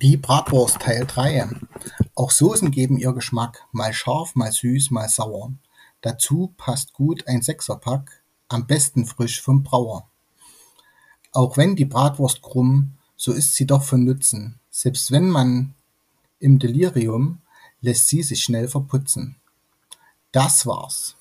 Die Bratwurst Teil 3. Auch Soßen geben ihr Geschmack, mal scharf, mal süß, mal sauer. Dazu passt gut ein Sechserpack, am besten frisch vom Brauer. Auch wenn die Bratwurst krumm, so ist sie doch von Nutzen, selbst wenn man im Delirium lässt sie sich schnell verputzen. Das war's.